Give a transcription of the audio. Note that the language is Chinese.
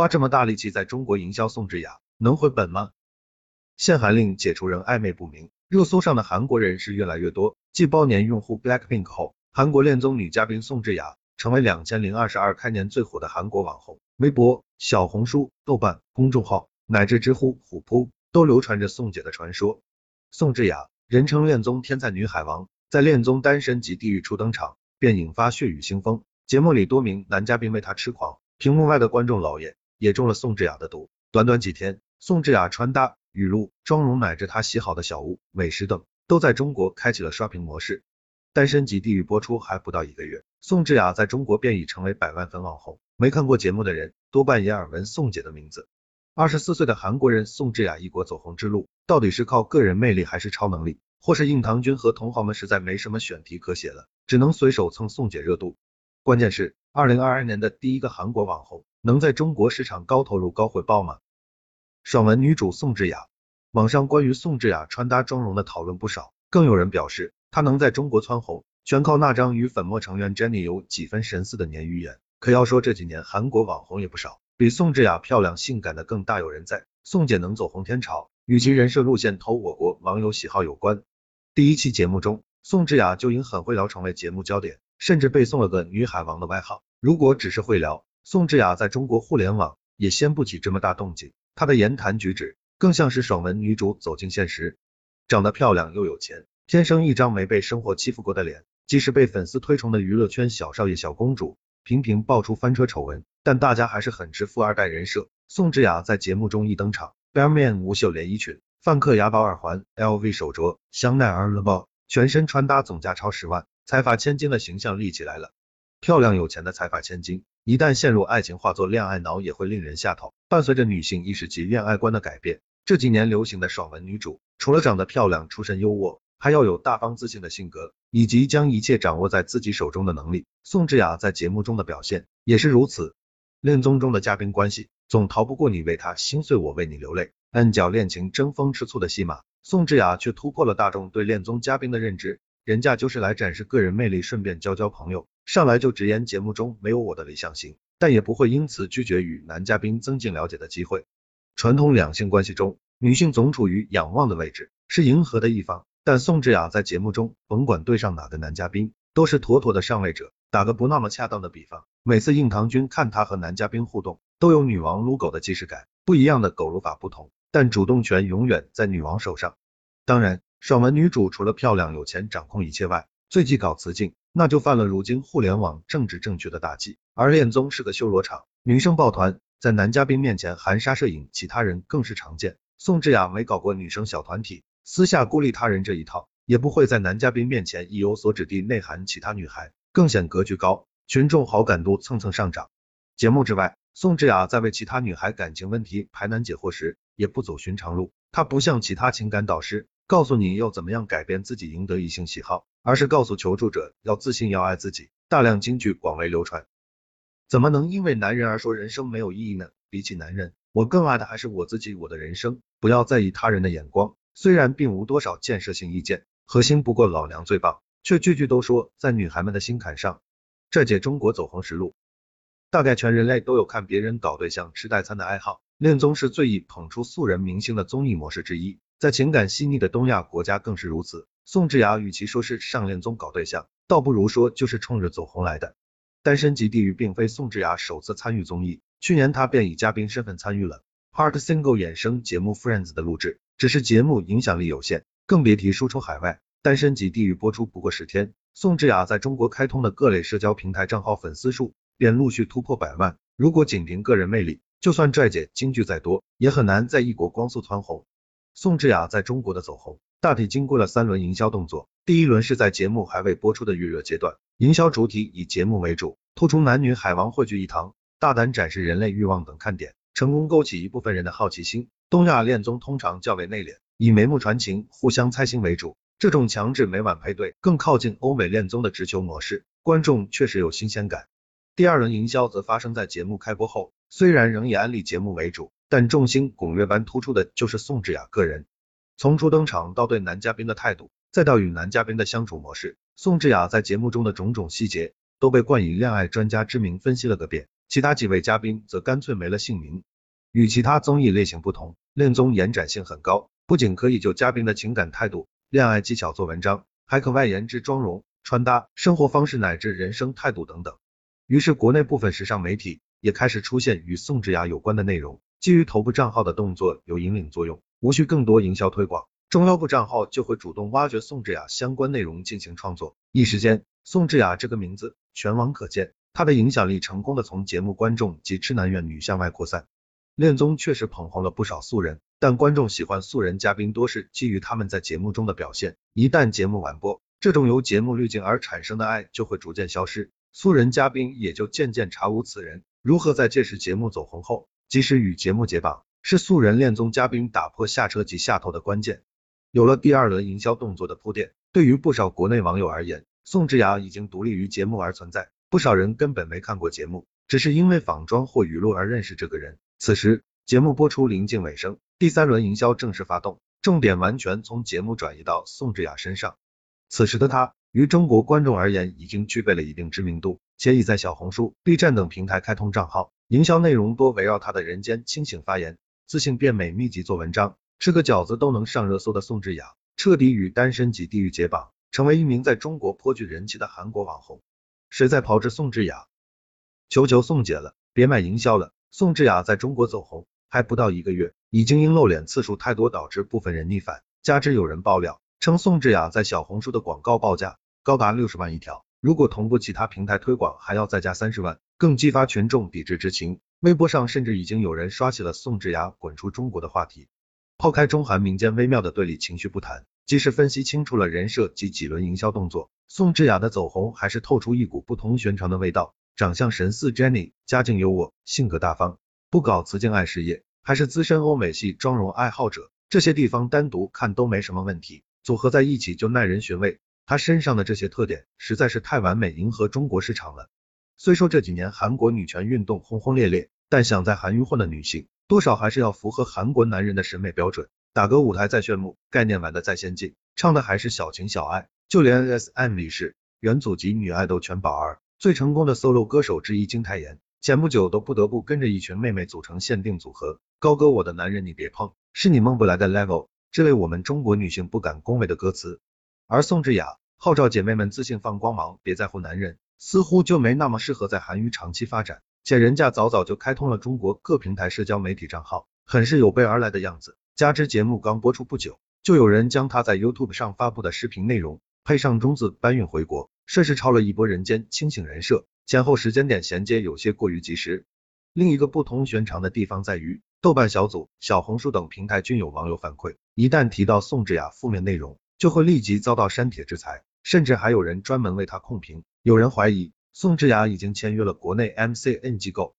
花这么大力气在中国营销宋智雅，能回本吗？限韩令解除仍暧昧不明，热搜上的韩国人是越来越多。继包年用户 Blackpink 后，韩国恋综女嘉宾宋智雅成为两千零二十二开年最火的韩国网红。微博、小红书、豆瓣公众号乃至知乎、虎扑都流传着宋姐的传说。宋智雅，人称恋综天才女海王，在恋综《单身即地狱》初登场便引发血雨腥风，节目里多名男嘉宾为她痴狂，屏幕外的观众老爷也中了宋智雅的毒。短短几天，宋智雅穿搭。语录、妆容乃至她喜好的小屋、美食等，都在中国开启了刷屏模式。单身即地狱播出还不到一个月，宋智雅在中国便已成为百万粉网红。没看过节目的人，多半也耳闻宋姐的名字。二十四岁的韩国人宋智雅一国走红之路，到底是靠个人魅力还是超能力？或是硬糖君和同行们实在没什么选题可写了，只能随手蹭宋姐热度？关键是，二零二二年的第一个韩国网红，能在中国市场高投入高回报吗？爽文女主宋智雅，网上关于宋智雅穿搭妆容的讨论不少，更有人表示她能在中国蹿红，全靠那张与粉墨成员 Jennie 有几分神似的鲶鱼眼。可要说这几年韩国网红也不少，比宋智雅漂亮性感的更大有人在。宋姐能走红天朝，与其人设路线投我国网友喜好有关。第一期节目中，宋智雅就因很会聊成为节目焦点，甚至被送了个女海王的外号。如果只是会聊，宋智雅在中国互联网也掀不起这么大动静。她的言谈举止更像是爽文女主走进现实，长得漂亮又有钱，天生一张没被生活欺负过的脸。即使被粉丝推崇的娱乐圈小少爷、小公主频频爆出翻车丑闻，但大家还是很吃富二代人设。宋智雅在节目中一登场，Bearman 无袖连衣裙，范克雅宝耳环，LV 手镯，香奈儿包包，全身穿搭总价超十万，财阀千金的形象立起来了。漂亮有钱的财阀千金。一旦陷入爱情，化作恋爱脑也会令人下头。伴随着女性意识及恋爱观的改变，这几年流行的爽文女主，除了长得漂亮、出身优渥，还要有大方自信的性格，以及将一切掌握在自己手中的能力。宋智雅在节目中的表现也是如此。恋综中的嘉宾关系，总逃不过你为他心碎，我为你流泪，暗角恋情争风吃醋的戏码。宋智雅却突破了大众对恋综嘉宾的认知，人家就是来展示个人魅力，顺便交交朋友。上来就直言节目中没有我的理想型，但也不会因此拒绝与男嘉宾增进了解的机会。传统两性关系中，女性总处于仰望的位置，是迎合的一方，但宋智雅在节目中，甭管对上哪个男嘉宾，都是妥妥的上位者。打个不那么恰当的比方，每次硬糖君看她和男嘉宾互动，都有女王撸狗的既视感。不一样的狗撸法不同，但主动权永远在女王手上。当然，爽文女主除了漂亮有钱掌控一切外，最忌搞雌竞。那就犯了如今互联网政治正确的大忌。而恋综是个修罗场，女生抱团在男嘉宾面前含沙射影，其他人更是常见。宋智雅没搞过女生小团体，私下孤立他人这一套，也不会在男嘉宾面前意有所指地内涵其他女孩，更显格局高，群众好感度蹭蹭上涨。节目之外，宋智雅在为其他女孩感情问题排难解惑时，也不走寻常路，她不像其他情感导师。告诉你要怎么样改变自己赢得异性喜好，而是告诉求助者要自信要爱自己。大量金句广为流传，怎么能因为男人而说人生没有意义呢？比起男人，我更爱的还是我自己，我的人生。不要在意他人的眼光，虽然并无多少建设性意见，核心不过老娘最棒，却句句都说在女孩们的心坎上。这届中国走红实录，大概全人类都有看别人搞对象吃代餐的爱好，恋综是最易捧出素人明星的综艺模式之一。在情感细腻的东亚国家更是如此。宋智雅与其说是上恋综搞对象，倒不如说就是冲着走红来的。单身即地狱并非宋智雅首次参与综艺，去年她便以嘉宾身份参与了 Heart Single 衍生节目 Friends 的录制，只是节目影响力有限，更别提输出海外。单身即地狱播出不过十天，宋智雅在中国开通的各类社交平台账号粉丝数便陆续突破百万。如果仅凭个人魅力，就算拽姐金句再多，也很难在异国光速蹿红。宋智雅在中国的走红，大体经过了三轮营销动作。第一轮是在节目还未播出的预热阶段，营销主体以节目为主，突出男女海王汇聚一堂，大胆展示人类欲望等看点，成功勾起一部分人的好奇心。东亚恋综通常较为内敛，以眉目传情、互相猜心为主，这种强制每晚配对，更靠近欧美恋综的直球模式，观众确实有新鲜感。第二轮营销则发生在节目开播后，虽然仍以安利节目为主。但众星拱月般突出的就是宋智雅个人，从初登场到对男嘉宾的态度，再到与男嘉宾的相处模式，宋智雅在节目中的种种细节都被冠以恋爱专家之名分析了个遍。其他几位嘉宾则干脆没了姓名。与其他综艺类型不同，恋综延展性很高，不仅可以就嘉宾的情感态度、恋爱技巧做文章，还可外延至妆容、穿搭、生活方式乃至人生态度等等。于是国内部分时尚媒体也开始出现与宋智雅有关的内容，基于头部账号的动作有引领作用，无需更多营销推广，中腰部账号就会主动挖掘宋智雅相关内容进行创作，一时间，宋智雅这个名字全网可见，她的影响力成功的从节目观众及痴男怨女向外扩散。恋综确实捧红了不少素人，但观众喜欢素人嘉宾多是基于他们在节目中的表现。一旦节目完播，这种由节目滤镜而产生的爱就会逐渐消失，素人嘉宾也就渐渐查无此人。如何在届时节目走红后及时与节目解绑，是素人恋综嘉宾打破下车及下头的关键。有了第二轮营销动作的铺垫，对于不少国内网友而言，宋智雅已经独立于节目而存在。不少人根本没看过节目，只是因为仿妆或语录而认识这个人。此时，节目播出临近尾声，第三轮营销正式发动，重点完全从节目转移到宋智雅身上。此时的她，于中国观众而言已经具备了一定知名度，且已在小红书、B 站等平台开通账号，营销内容多围绕她的人间清醒发言、自信变美秘籍做文章，吃个饺子都能上热搜的宋智雅，彻底与单身级地狱解绑，成为一名在中国颇具人气的韩国网红。谁在炮制宋智雅？求求宋姐了，别卖营销了。宋智雅在中国走红还不到一个月，已经因露脸次数太多导致部分人逆反，加之有人爆料称宋智雅在小红书的广告报价高达六十万一条，如果同步其他平台推广还要再加三十万，更激发群众抵制之情。微博上甚至已经有人刷起了宋智雅滚出中国的话题。抛开中韩民间微妙的对立情绪不谈，即使分析清楚了人设及几轮营销动作，宋智雅的走红还是透出一股不同寻常的味道。长相神似 Jennie，家境优渥，性格大方，不搞雌竞爱事业，还是资深欧美系妆容爱好者，这些地方单独看都没什么问题，组合在一起就耐人寻味。他身上的这些特点实在是太完美，迎合中国市场了。虽说这几年韩国女权运动轰轰烈烈，但想在韩娱混的女性，多少还是要符合韩国男人的审美标准。打歌舞台再炫目，概念玩的再先进，唱的还是小情小爱，就连 SM 里是元祖级女爱豆全宝儿。最成功的 solo 歌手之一金泰妍，前不久都不得不跟着一群妹妹组成限定组合，高歌我的男人你别碰，是你梦不来的 level，这类我们中国女性不敢恭维的歌词。而宋智雅号召姐妹们自信放光芒，别在乎男人，似乎就没那么适合在韩娱长期发展，且人家早早就开通了中国各平台社交媒体账号，很是有备而来的样子。加之节目刚播出不久，就有人将他在 YouTube 上发布的视频内容配上中字搬运回国。甚是抄了一波人间清醒人设，前后时间点衔接有些过于及时。另一个不同寻常的地方在于，豆瓣小组、小红书等平台均有网友反馈，一旦提到宋智雅负面内容，就会立即遭到删帖制裁，甚至还有人专门为他控评。有人怀疑宋智雅已经签约了国内 MCN 机构，